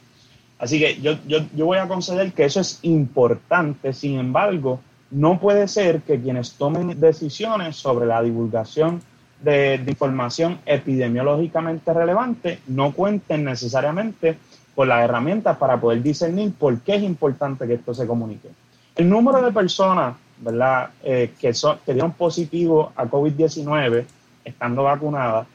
Así que yo voy a conceder que eso es importante, sin embargo, no puede ser que quienes tomen decisiones sobre la divulgación de, de información epidemiológicamente relevante no cuenten necesariamente con las herramientas para poder discernir por qué es importante que esto se comunique. El número de personas ¿verdad? Eh, que, son, que dieron positivo a COVID-19 estando vacunadas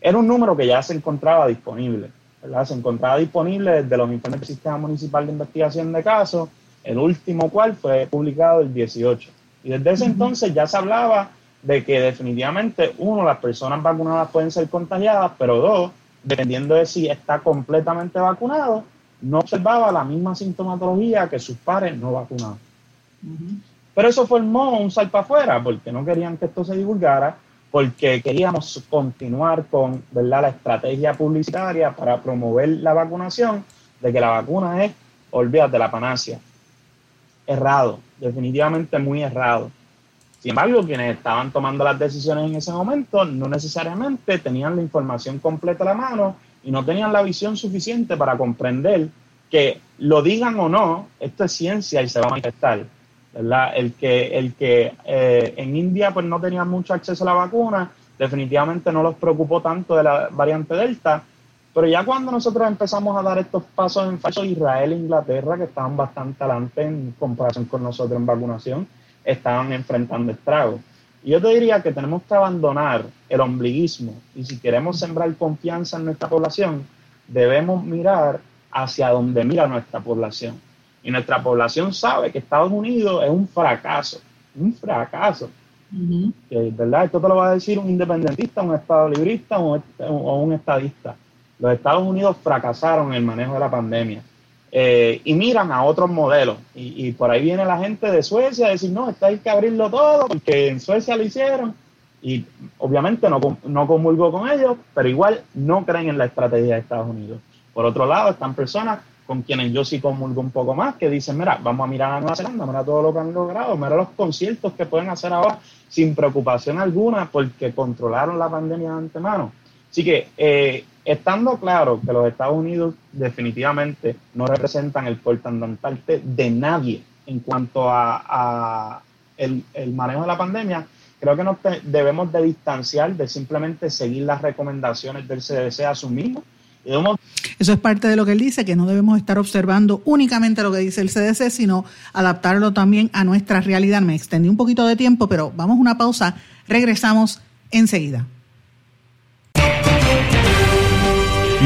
era un número que ya se encontraba disponible. ¿verdad? Se encontraba disponible desde los informes del Sistema Municipal de Investigación de Casos, el último cual fue publicado el 18. Y desde ese entonces ya se hablaba de que definitivamente, uno, las personas vacunadas pueden ser contagiadas, pero dos, dependiendo de si está completamente vacunado, no observaba la misma sintomatología que sus pares no vacunados. Pero eso formó un salto afuera, porque no querían que esto se divulgara, porque queríamos continuar con ¿verdad? la estrategia publicitaria para promover la vacunación, de que la vacuna es, olvídate, la panacia. Errado, definitivamente muy errado. Sin embargo, quienes estaban tomando las decisiones en ese momento no necesariamente tenían la información completa a la mano y no tenían la visión suficiente para comprender que lo digan o no, esto es ciencia y se va a manifestar. El que, el que eh, en India pues no tenían mucho acceso a la vacuna, definitivamente no los preocupó tanto de la variante Delta, pero ya cuando nosotros empezamos a dar estos pasos en falso, Israel e Inglaterra, que estaban bastante adelante en comparación con nosotros en vacunación, estaban enfrentando estragos. Y yo te diría que tenemos que abandonar el ombliguismo y si queremos sembrar confianza en nuestra población, debemos mirar hacia donde mira nuestra población. Y nuestra población sabe que Estados Unidos es un fracaso, un fracaso. ¿verdad? Esto te lo va a decir un independentista, un estado librista o un estadista. Los Estados Unidos fracasaron en el manejo de la pandemia. Eh, y miran a otros modelos. Y, por ahí viene la gente de Suecia a decir, no, está hay que abrirlo todo porque en Suecia lo hicieron. Y obviamente no, no comulgo con ellos, pero igual no creen en la estrategia de Estados Unidos. Por otro lado, están personas con quienes yo sí comulgo un poco más, que dicen, mira, vamos a mirar a Nueva Zelanda, mira todo lo que han logrado, mira los conciertos que pueden hacer ahora sin preocupación alguna porque controlaron la pandemia de antemano. Así que eh, estando claro que los Estados Unidos definitivamente no representan el portandantarte de nadie en cuanto a, el, manejo de la pandemia, creo que nos debemos de distanciar de simplemente seguir las recomendaciones del CDC a su mismo. Eso es parte de lo que él dice, que no debemos estar observando únicamente lo que dice el CDC, sino adaptarlo también a nuestra realidad. Me extendí un poquito de tiempo, pero vamos a una pausa, regresamos enseguida.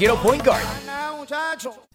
Yo quiero Point Guard.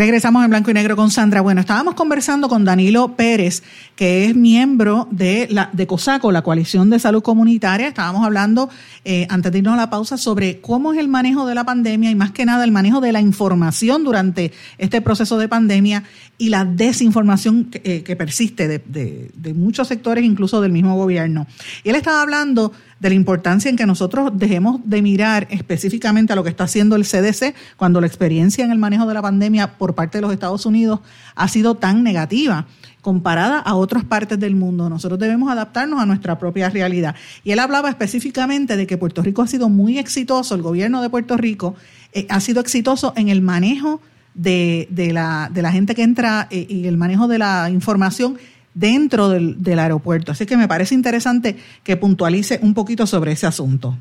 Regresamos en blanco y negro con Sandra. Bueno, estábamos conversando con Danilo Pérez, que es miembro de, la, de COSACO, la Coalición de Salud Comunitaria. Estábamos hablando, eh, antes de irnos a la pausa, sobre cómo es el manejo de la pandemia y más que nada el manejo de la información durante este proceso de pandemia y la desinformación que, eh, persiste de, de muchos sectores, incluso del mismo gobierno. Y él estaba hablando de la importancia en que nosotros dejemos de mirar específicamente a lo que está haciendo el CDC cuando la experiencia en el manejo de la pandemia por parte de los Estados Unidos ha sido tan negativa comparada a otras partes del mundo. Nosotros debemos adaptarnos a nuestra propia realidad. Y él hablaba específicamente de que Puerto Rico ha sido muy exitoso, el gobierno de Puerto Rico eh, ha sido exitoso en el manejo de, la, de la gente que entra eh, y el manejo de la información dentro del, aeropuerto. Así que me parece interesante que puntualice un poquito sobre ese asunto.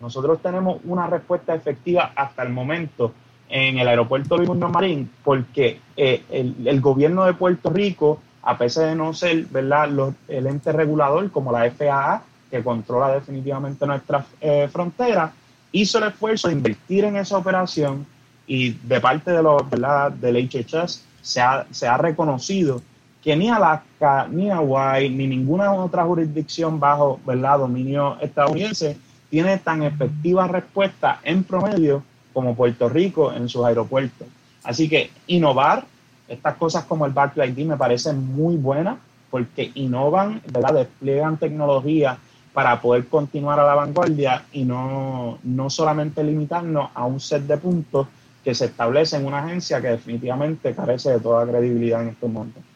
Nosotros tenemos una respuesta efectiva hasta el momento en el aeropuerto Luis Marín porque eh, el, gobierno de Puerto Rico, a pesar de no ser ¿verdad? el ente regulador como la FAA, que controla definitivamente nuestra eh, frontera, hizo el esfuerzo de invertir en esa operación y de parte de los, ¿verdad? del HHS se ha, se ha reconocido que ni Alaska, ni Hawái, ni ninguna otra jurisdicción bajo ¿verdad? dominio estadounidense tiene tan efectiva respuesta en promedio como Puerto Rico en sus aeropuertos. Así que innovar, estas cosas como el Barclay ID me parecen muy buenas porque innovan, ¿verdad? despliegan tecnología para poder continuar a la vanguardia y no, no solamente limitarnos a un set de puntos que se establece en una agencia que definitivamente carece de toda credibilidad en estos momentos.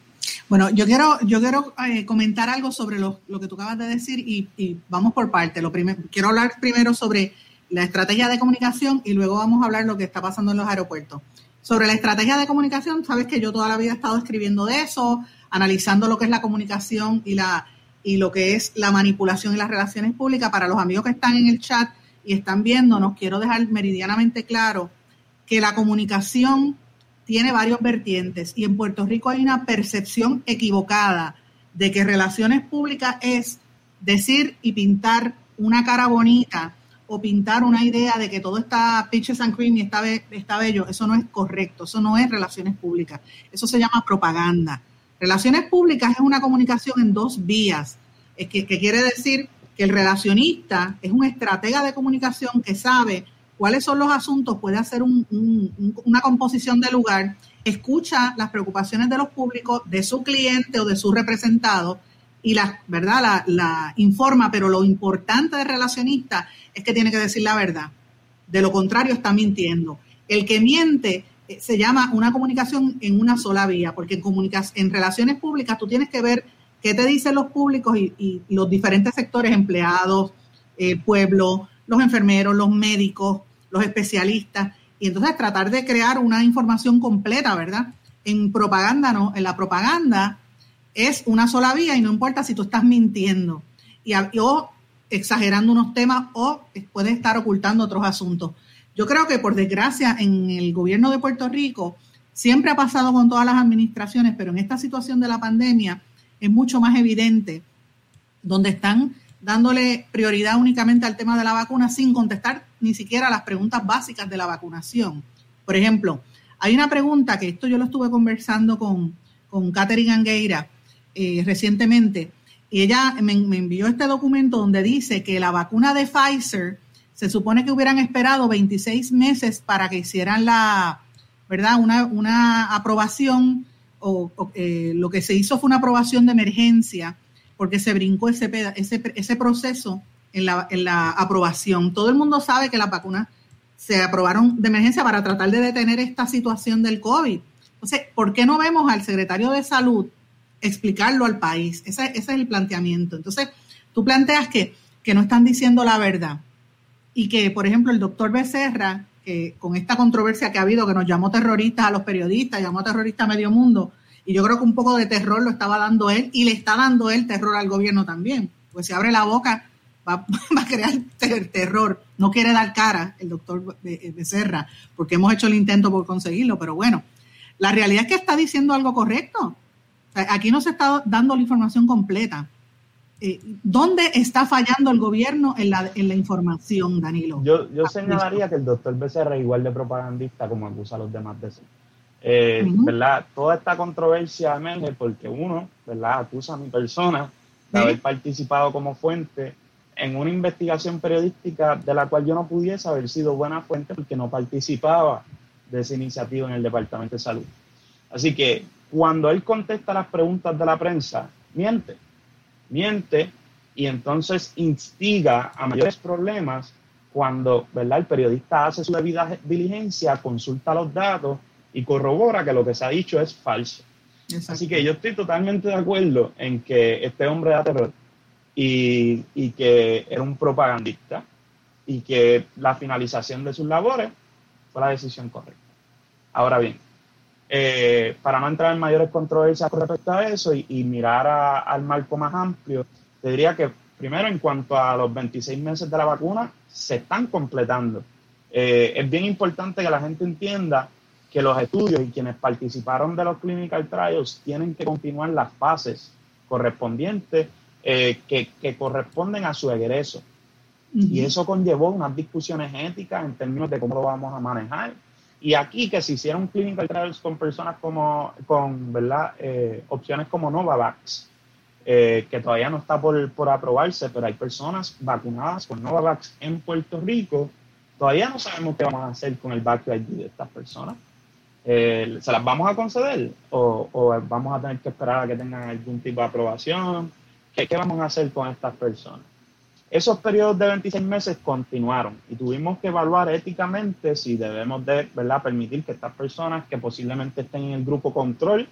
Bueno, yo quiero, yo quiero eh, comentar algo sobre lo, que tú acabas de decir y, vamos por parte. Lo primero, quiero hablar primero sobre la estrategia de comunicación y luego vamos a hablar lo que está pasando en los aeropuertos. Sobre la estrategia de comunicación, sabes que yo toda la vida he estado escribiendo de eso, analizando lo que es la comunicación y la y lo que es la manipulación y las relaciones públicas. Para los amigos que están en el chat y están viéndonos, quiero dejar meridianamente claro que la comunicación tiene varios vertientes y en Puerto Rico hay una percepción equivocada de que relaciones públicas es decir y pintar una cara bonita o pintar una idea de que todo está pitches and cream y está, está bello. Eso no es correcto, eso no es relaciones públicas, eso se llama propaganda. Relaciones públicas es una comunicación en dos vías, que, que quiere decir que el relacionista es un estratega de comunicación que sabe cuáles son los asuntos, puede hacer una composición de lugar, escucha las preocupaciones de los públicos, de su cliente o de su representado y la verdad la, informa, pero lo importante de relacionista es que tiene que decir la verdad. De lo contrario está mintiendo. El que miente eh, se llama una comunicación en una sola vía, porque en, en relaciones públicas tú tienes que ver qué te dicen los públicos y, los diferentes sectores, empleados, el eh, pueblo, los enfermeros, los médicos, especialistas, y entonces tratar de crear una información completa, ¿verdad? En propaganda no, en la propaganda es una sola vía y no importa si tú estás mintiendo. y, o exagerando unos temas o puede estar ocultando otros asuntos. Yo creo que por desgracia en el gobierno de Puerto Rico siempre ha pasado con todas las administraciones, pero en esta situación de la pandemia es mucho más evidente, donde están dándole prioridad únicamente al tema de la vacuna sin contestar ni siquiera las preguntas básicas de la vacunación. Por ejemplo, hay una pregunta que esto yo lo estuve conversando con, con Catherine Angueira eh, recientemente, y ella me, envió este documento donde dice que la vacuna de Pfizer se supone que hubieran esperado 26 meses para que hicieran la, ¿verdad? Una, una aprobación, o, eh, lo que se hizo fue una aprobación de emergencia, porque se brincó ese, ese, ese proceso en la, en la aprobación. Todo el mundo sabe que las vacunas se aprobaron de emergencia para tratar de detener esta situación del COVID. Entonces, ¿por qué no vemos al secretario de salud explicarlo al país? Ese, es el planteamiento. Entonces, tú planteas que, que no están diciendo la verdad y que, por ejemplo, el doctor Becerra, que con esta controversia que ha habido, que nos llamó terroristas a los periodistas, llamó terrorista a medio mundo, y yo creo que un poco de terror lo estaba dando él y le está dando él terror al gobierno también. Pues si abre la boca va, a crear terror. No quiere dar cara el doctor Becerra, porque hemos hecho el intento por conseguirlo, pero bueno, la realidad es que está diciendo algo correcto. aquí no se está dando la información completa. Eh, ¿Dónde está fallando el gobierno en la, en la información, Danilo? Yo, yo señalaría que el doctor Becerra es igual de propagandista como acusa a los demás de ser. Eh, ¿verdad? Toda esta controversia emerge porque uno, ¿verdad? Acusa a mi persona de haber participado como fuente en una investigación periodística de la cual yo no pudiese haber sido buena fuente porque no participaba de esa iniciativa en el Departamento de Salud. Así que cuando él contesta las preguntas de la prensa, miente, miente y entonces instiga a mayores problemas cuando ¿verdad? el periodista hace su debida diligencia, consulta los datos y corrobora que lo que se ha dicho es falso. Así que yo estoy totalmente de acuerdo en que este hombre da terror y, que era un propagandista y que la finalización de sus labores fue la decisión correcta. Ahora bien, eh, para no entrar en mayores controversias con respecto a eso y, mirar al marco más amplio, te diría que primero en cuanto a los 26 meses de la vacuna, se están completando. Eh, es bien importante que la gente entienda que los estudios y quienes participaron de los clinical trials tienen que continuar las fases correspondientes eh, que, corresponden a su egreso. Y eso conllevó unas discusiones éticas en términos de cómo lo vamos a manejar. Y aquí que se hicieron clinical trials con personas como, con, ¿verdad? Eh, opciones como Novavax, eh, que todavía no está por, por aprobarse, pero hay personas vacunadas con Novavax en Puerto Rico. Todavía no sabemos qué vamos a hacer con el ID de estas personas. ¿Se las vamos a conceder o, o, vamos a tener que esperar a que tengan algún tipo de aprobación? ¿Qué, vamos a hacer con estas personas? Esos periodos de 26 meses continuaron y tuvimos que evaluar éticamente si debemos de ¿verdad? permitir que estas personas que posiblemente estén en el grupo control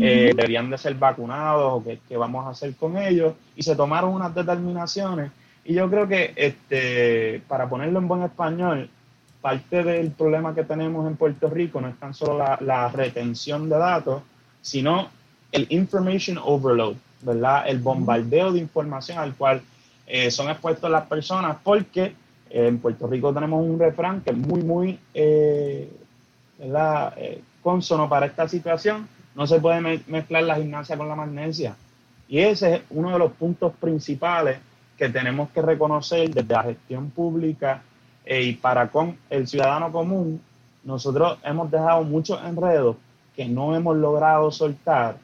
eh, deberían de ser vacunados o qué, vamos a hacer con ellos y se tomaron unas determinaciones y yo creo que este para ponerlo en buen español parte del problema que tenemos en Puerto Rico no es tan solo la, retención de datos sino el information overload ¿verdad? El bombardeo de información al cual eh, son expuestos las personas, porque eh, en Puerto Rico tenemos un refrán que es muy, muy eh, ¿verdad? consono para esta situación. No se puede mezclar la gimnasia con la magnesia. Y ese es uno de los puntos principales que tenemos que reconocer desde la gestión pública y para con el ciudadano común. Nosotros hemos dejado muchos enredos que no hemos logrado soltar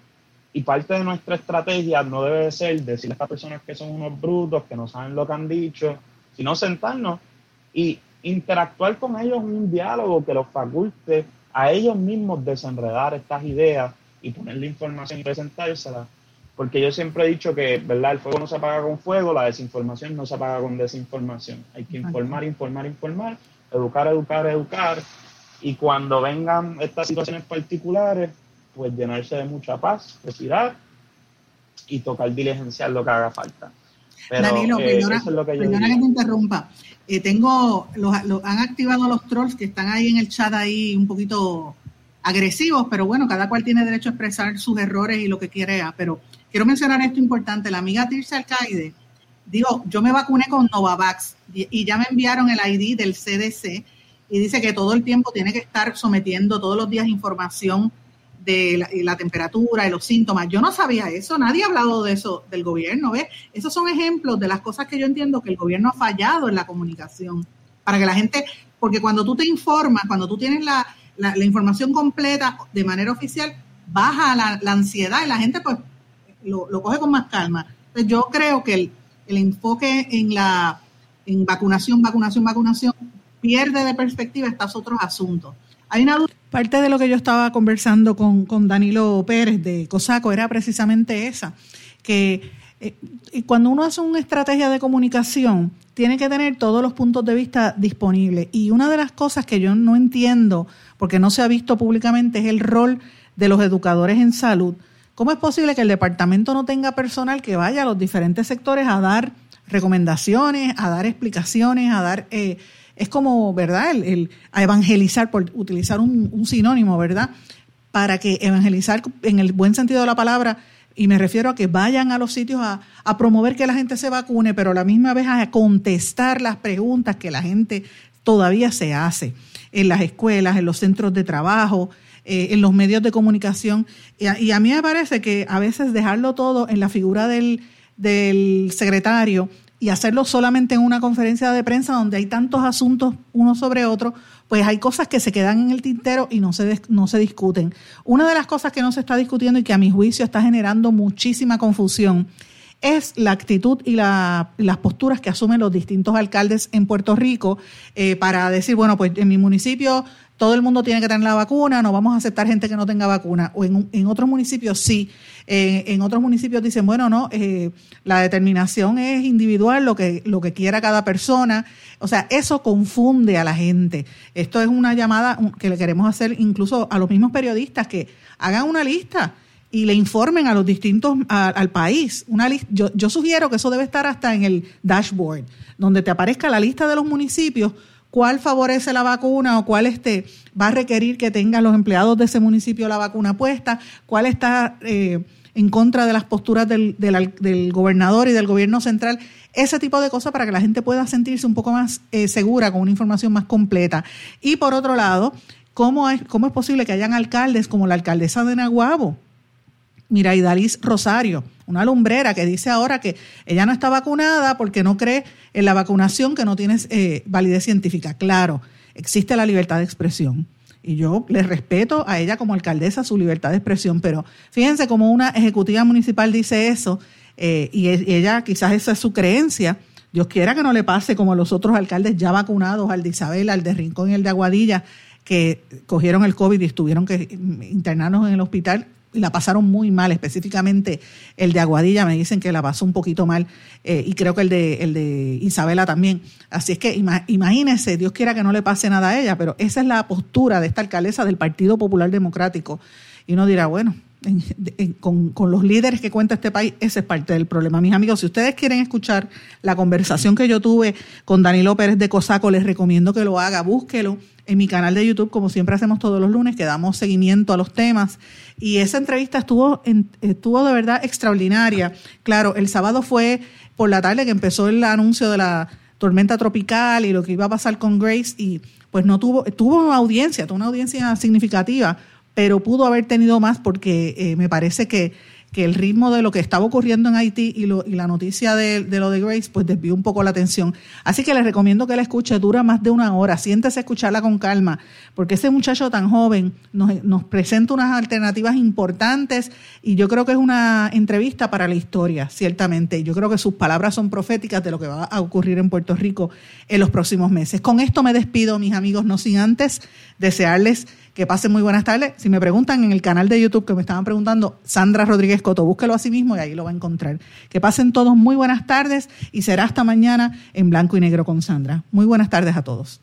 y parte de nuestra estrategia no debe ser decirle a estas personas que son unos brutos, que no saben lo que han dicho, sino sentarnos y interactuar con ellos en un diálogo que los faculte a ellos mismos desenredar estas ideas y ponerle información y presentársela. Porque yo siempre he dicho que, ¿verdad? El fuego no se apaga con fuego, la desinformación no se apaga con desinformación. Hay que informar, informar, informar, educar, educar, educar. Y cuando vengan estas situaciones particulares, pues llenarse de mucha paz, respirar y tocar diligenciar lo que haga falta. Danilo, eh, perdona, que, perdona que te interrumpa. Eh, tengo, los, han activado los trolls que están ahí en el chat ahí un poquito agresivos, pero bueno, cada cual tiene derecho a expresar sus errores y lo que quiera. Pero quiero mencionar esto importante. La amiga Tirsa Alcaide digo, yo me vacuné con Novavax y ya me enviaron el ID del CDC y dice que todo el tiempo tiene que estar sometiendo todos los días información de la, temperatura, de los síntomas. Yo no sabía eso, nadie ha hablado de eso del gobierno, ¿ves? Esos son ejemplos de las cosas que yo entiendo que el gobierno ha fallado en la comunicación, para que la gente, porque cuando tú te informas, cuando tú tienes la, información completa de manera oficial, baja la, ansiedad y la gente pues lo, coge con más calma. Entonces yo creo que el, el enfoque en la en vacunación, vacunación, vacunación, pierde de perspectiva estos otros asuntos. Hay una Parte de lo que yo estaba conversando con, Danilo Pérez de COSACO era precisamente esa, que eh, cuando uno hace una estrategia de comunicación, tiene que tener todos los puntos de vista disponibles. Y una de las cosas que yo no entiendo, porque no se ha visto públicamente, es el rol de los educadores en salud. ¿Cómo es posible que el departamento no tenga personal que vaya a los diferentes sectores a dar recomendaciones, a dar explicaciones, a dar... Eh, es como, ¿verdad? El, a evangelizar, por utilizar un, sinónimo, ¿verdad? Para que evangelizar en el buen sentido de la palabra, y me refiero a que vayan a los sitios a, promover que la gente se vacune, pero a la misma vez a contestar las preguntas que la gente todavía se hace en las escuelas, en los centros de trabajo, eh, en los medios de comunicación. Y a, mí me parece que a veces dejarlo todo en la figura del, del secretario y hacerlo solamente en una conferencia de prensa donde hay tantos asuntos uno sobre otro, pues hay cosas que se quedan en el tintero y no se, no se discuten. Una de las cosas que no se está discutiendo y que a mi juicio está generando muchísima confusión es la actitud y las posturas que asumen los distintos alcaldes en Puerto Rico eh, para decir, bueno, pues en mi municipio todo el mundo tiene que tener la vacuna, no vamos a aceptar gente que no tenga vacuna. O en, otros municipios sí. Eh, en otros municipios dicen, bueno, no, eh, la determinación es individual, lo que, lo que quiera cada persona. O sea, eso confunde a la gente. Esto es una llamada que le queremos hacer incluso a los mismos periodistas que hagan una lista y le informen a los distintos, al país. Una yo, yo sugiero que eso debe estar hasta en el dashboard, donde te aparezca la lista de los municipios cuál favorece la vacuna o cuál este, va a requerir que tengan los empleados de ese municipio la vacuna puesta, cuál está eh, en contra de las posturas del, gobernador y del gobierno central, ese tipo de cosas para que la gente pueda sentirse un poco más eh, segura con una información más completa. Y por otro lado, ¿cómo es, cómo es posible que hayan alcaldes como la alcaldesa de Naguabo? Mira, y Rosario, una lumbrera que dice ahora que ella no está vacunada porque no cree en la vacunación que no tiene eh, validez científica. Claro, existe la libertad de expresión. Y yo le respeto a ella como alcaldesa su libertad de expresión, pero fíjense cómo una ejecutiva municipal dice eso eh, y, ella quizás esa es su creencia. Dios quiera que no le pase como a los otros alcaldes ya vacunados, al de Isabel, al de Rincón y el de Aguadilla, que cogieron el COVID y estuvieron que internarnos en el hospital la pasaron muy mal, específicamente el de Aguadilla, me dicen que la pasó un poquito mal, eh, y creo que el de, el de Isabela también. Así es que imagínense, Dios quiera que no le pase nada a ella, pero esa es la postura de esta alcaldesa del Partido Popular Democrático. Y uno dirá, bueno, con, con, los líderes que cuenta este país, ese es parte del problema. Mis amigos, si ustedes quieren escuchar la conversación que yo tuve con Danilo Pérez de Cosaco, les recomiendo que lo haga, búsquelo en mi canal de YouTube, como siempre hacemos todos los lunes, que damos seguimiento a los temas. Y esa entrevista estuvo, estuvo de verdad extraordinaria. Claro, el sábado fue por la tarde que empezó el anuncio de la tormenta tropical y lo que iba a pasar con Grace y pues no tuvo, tuvo audiencia, tuvo una audiencia significativa, pero pudo haber tenido más porque eh, me parece que que el ritmo de lo que estaba ocurriendo en Haití y, lo, y la noticia de, lo de Grace, pues desvió un poco la atención. Así que les recomiendo que la escuche, dura más de una hora, siéntese a escucharla con calma, porque ese muchacho tan joven nos, nos presenta unas alternativas importantes y yo creo que es una entrevista para la historia, ciertamente. Yo creo que sus palabras son proféticas de lo que va a ocurrir en Puerto Rico en los próximos meses. Con esto me despido, mis amigos, no sin antes desearles que pasen muy buenas tardes. Si me preguntan en el canal de YouTube que me estaban preguntando, Sandra Rodríguez Coto, búsquelo a sí mismo y ahí lo va a encontrar. Que pasen todos muy buenas tardes y será hasta mañana en blanco y negro con Sandra. Muy buenas tardes a todos.